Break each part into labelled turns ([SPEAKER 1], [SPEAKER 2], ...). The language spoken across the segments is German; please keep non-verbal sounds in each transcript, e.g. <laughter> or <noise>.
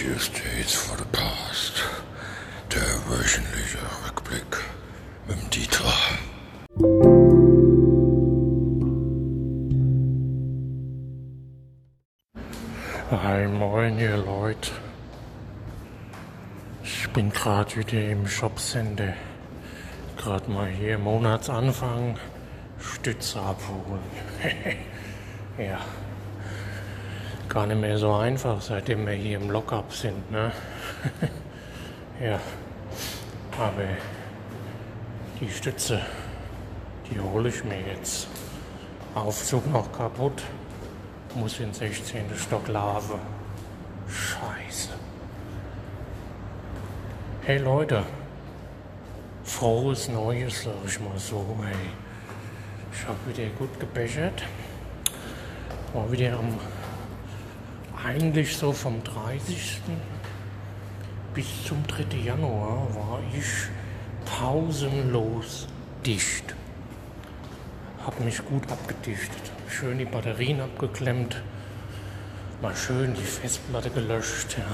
[SPEAKER 1] Tuesdays for the Past. Der wöchentliche Rückblick mit dem Dieter.
[SPEAKER 2] Hi, moin ihr Leute. Ich bin gerade wieder im Shopcenter. Gerade mal hier Monatsanfang Stütze abholen. <laughs> ja. Gar nicht mehr so einfach, seitdem wir hier im Lockup sind, ne? <laughs> ja. Aber die Stütze, die hole ich mir jetzt. Aufzug noch kaputt. Muss in 16. Stock Lave. Scheiße. Hey Leute. Frohes Neues, sag ich mal so, hey. Ich hab wieder gut gebechert. War wieder am eigentlich so vom 30. bis zum 3. Januar war ich pausenlos dicht. Hab mich gut abgedichtet. Schön die Batterien abgeklemmt. Mal schön die Festplatte gelöscht, ja.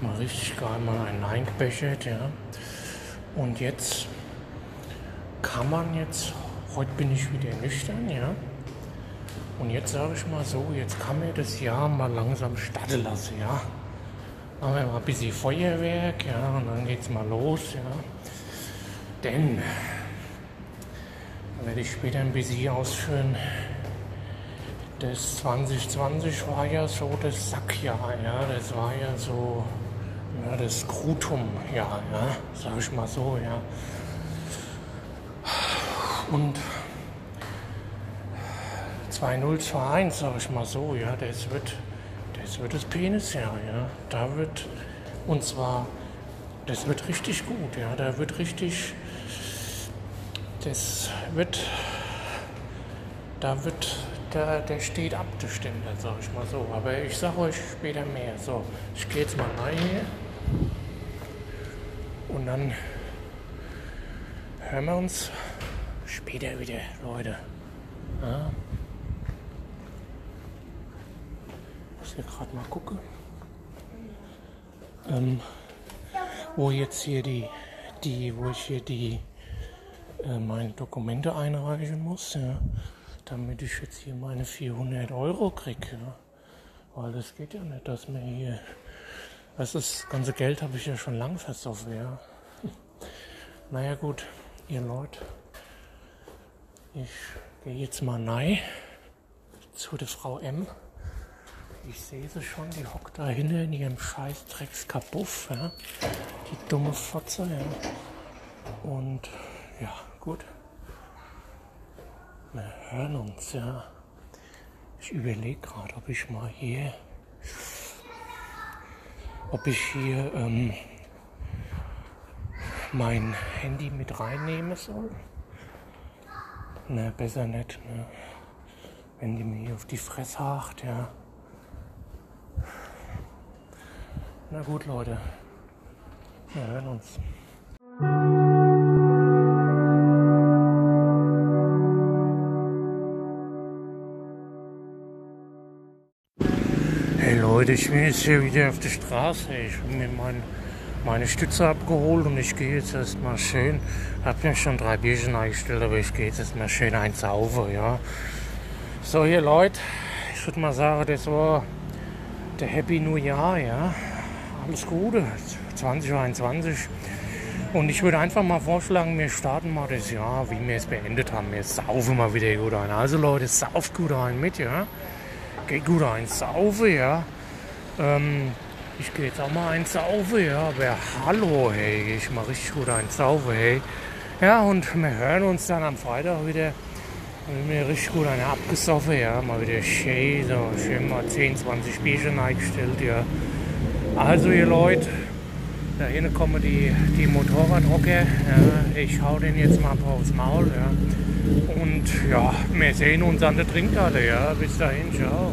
[SPEAKER 2] Mal richtig geil mal ein Nein gebechert, ja. Und jetzt kann man jetzt, heute bin ich wieder nüchtern, ja. Und jetzt sage ich mal so, jetzt kann mir das Jahr mal langsam starten lassen, ja. Machen wir mal ein bisschen Feuerwerk, ja, und dann geht's mal los, ja. Denn, werde ich später ein bisschen ausführen, das 2020 war ja so das Sackjahr, ja, das war ja so, ja, das Krutum-Jahr, ja, sag ich mal so, ja. Und 2021, sag ich mal so, ja, das wird, das wird das Penisjahr, ja. Da wird, und zwar, das wird richtig gut, ja, da wird richtig, das wird, da wird, da, der steht ab, der Ständer, sag ich mal so. Aber ich sag euch später mehr. So, ich gehe jetzt mal rein hier. Und dann hören wir uns später wieder, Leute. Ja. muss hier gerade mal gucken. Ähm, wo jetzt hier die, die, wo ich hier die äh, meine Dokumente einreichen muss, ja, damit ich jetzt hier meine 400 Euro kriege. Ja. Weil das geht ja nicht, dass mir hier, was das ganze Geld habe ich ja schon lang versoffen, <laughs> ja. Naja gut, ihr Leute, ich gehe jetzt mal rein zu der Frau M. Ich sehe sie schon, die hockt da hinten in ihrem scheiß Dreckskabuff, ja. Die dumme Fotze, ja. Und ja, gut. Wir hören uns, ja. Ich überlege gerade, ob ich mal hier, ob ich hier ähm, mein Handy mit reinnehmen soll. Ne, besser nicht, ne. Wenn die mir hier auf die Fresse hacht, ja. Na gut, Leute. Wir hören uns. Hey Leute, ich bin jetzt hier wieder auf der Straße. Ich habe mir mein, meine Stütze abgeholt und ich gehe jetzt erstmal schön. Habe mir schon drei Bierchen eingestellt, aber ich gehe jetzt erstmal schön eins saufen, ja. So, hier Leute, ich würde mal sagen, das war der Happy New Year, ja. Alles Gute, 2021. Und ich würde einfach mal vorschlagen, wir starten mal das Jahr, wie wir es beendet haben. Wir saufen mal wieder gut ein. Also Leute, sauft gut ein mit, ja. Geht gut ein saufen, ja. Ähm, ich gehe jetzt auch mal ein saufen, ja. Aber hallo, hey, ich mal richtig gut ein saufen, hey. Ja, und wir hören uns dann am Freitag wieder. Wenn mir richtig gut eine abgesoffen, ja. Mal wieder schön, so schön mal 10, 20 Bierchen eingestellt, ja. Also ihr Leute, da hinten kommen die, die Motorradrocker. Ja, ich hau den jetzt mal aufs Maul. Ja. Und ja, wir sehen uns an der Trinkhalle. Ja. Bis dahin, ciao.